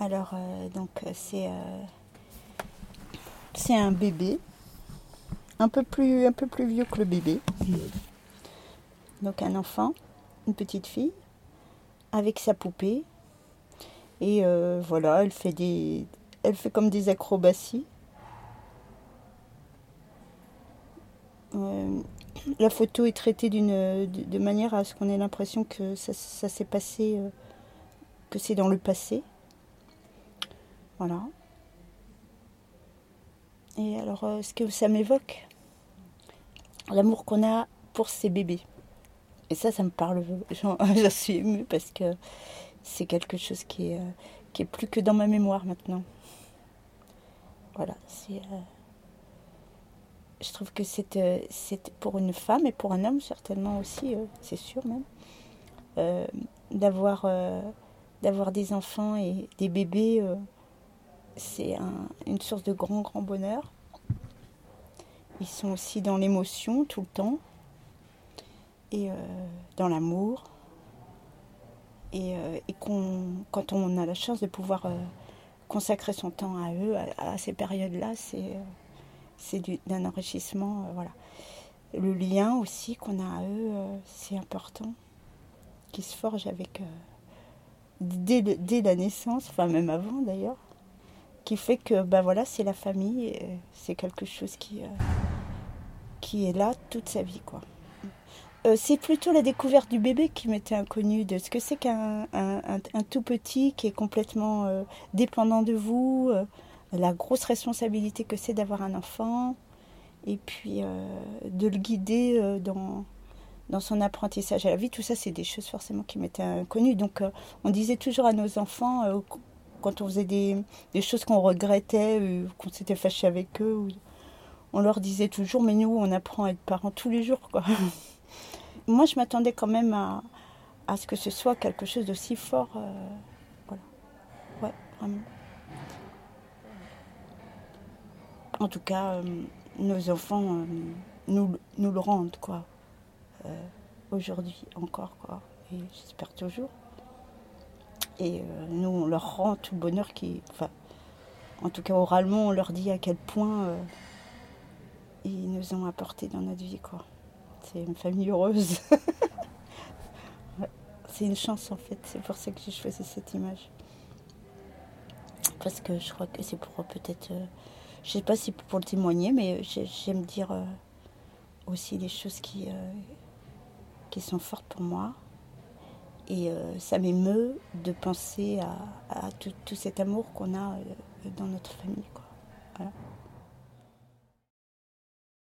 Alors, euh, donc, c'est euh, c'est un bébé, un peu, plus, un peu plus vieux que le bébé. Donc, un enfant, une petite fille, avec sa poupée. Et euh, voilà, elle fait, des, elle fait comme des acrobaties. Euh, la photo est traitée d'une de, de manière à ce qu'on ait l'impression que ça, ça s'est passé, euh, que c'est dans le passé. Voilà. Et alors, euh, ce que ça m'évoque, l'amour qu'on a pour ces bébés? Et ça, ça me parle. J'en suis émue parce que c'est quelque chose qui est, euh, qui est plus que dans ma mémoire maintenant. Voilà, euh, je trouve que c'est pour une femme et pour un homme certainement aussi, c'est sûr même, d'avoir d'avoir des enfants et des bébés, c'est un- une source de grand grand bonheur. Ils sont aussi dans l'émotion tout le temps et euh, dans l'amour. Et, euh, quand on a la chance de pouvoir euh, consacrer son temps à eux, à, ces périodes-là, c'est, c'est du- d'un enrichissement. voilà. Le lien aussi qu'on a à eux, c'est important, qui se forge avec, dès, dès la naissance, enfin même avant d'ailleurs, qui fait que ben voilà, c'est la famille, c'est quelque chose qui, euh, qui est là toute sa vie. quoi. Euh, c'est plutôt la découverte du bébé qui m'était inconnue, de ce que c'est qu'un un, tout petit qui est complètement euh, dépendant de vous, la grosse responsabilité que c'est d'avoir un enfant, et puis de le guider dans, dans son apprentissage à la vie. Tout ça, c'est des choses forcément qui m'étaient inconnues. Donc, on disait toujours à nos enfants, quand on faisait des, choses qu'on regrettait, euh, qu'on s'était fâché avec eux, on leur disait toujours, mais nous, on apprend à être parents tous les jours. Quoi. Moi, je m'attendais quand même à, ce que ce soit quelque chose d'aussi fort. euh, voilà. Ouais, vraiment. En tout cas, euh, nos enfants euh, nous, nous le rendent, quoi. Aujourd'hui encore, quoi. Et j'espère toujours. Et euh, nous, on leur rend tout le bonheur qui. Enfin, en tout cas, oralement, on leur dit à quel point euh, ils nous ont apporté dans notre vie, quoi. C'est une famille heureuse. C'est une chance, en fait. C'est pour ça que j'ai choisi cette image. Parce que je crois que c'est pour euh, peut-être. euh, je sais pas si pour le témoigner, mais j'ai- j'aime dire aussi des choses qui, qui sont fortes pour moi. Et euh, ça m'émeut de penser à, tout, cet amour qu'on a euh, dans notre famille.